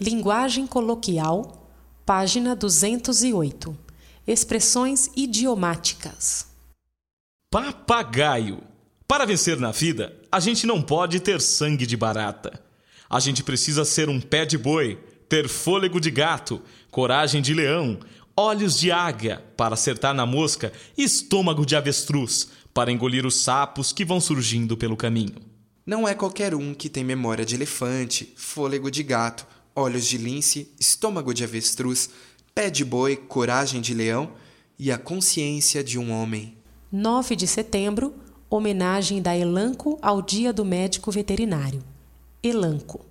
Linguagem coloquial, página 208. Expressões idiomáticas. Papagaio. Para vencer na vida, a gente não pode ter sangue de barata. A gente precisa ser um pé de boi, ter fôlego de gato, coragem de leão, olhos de águia para acertar na mosca e estômago de avestruz para engolir os sapos que vão surgindo pelo caminho. Não é qualquer um que tem memória de elefante, fôlego de gato, olhos de lince, estômago de avestruz, pé de boi, coragem de leão e a consciência de um homem. 9 de setembro, homenagem da Elanco ao Dia do Médico Veterinário. Elanco.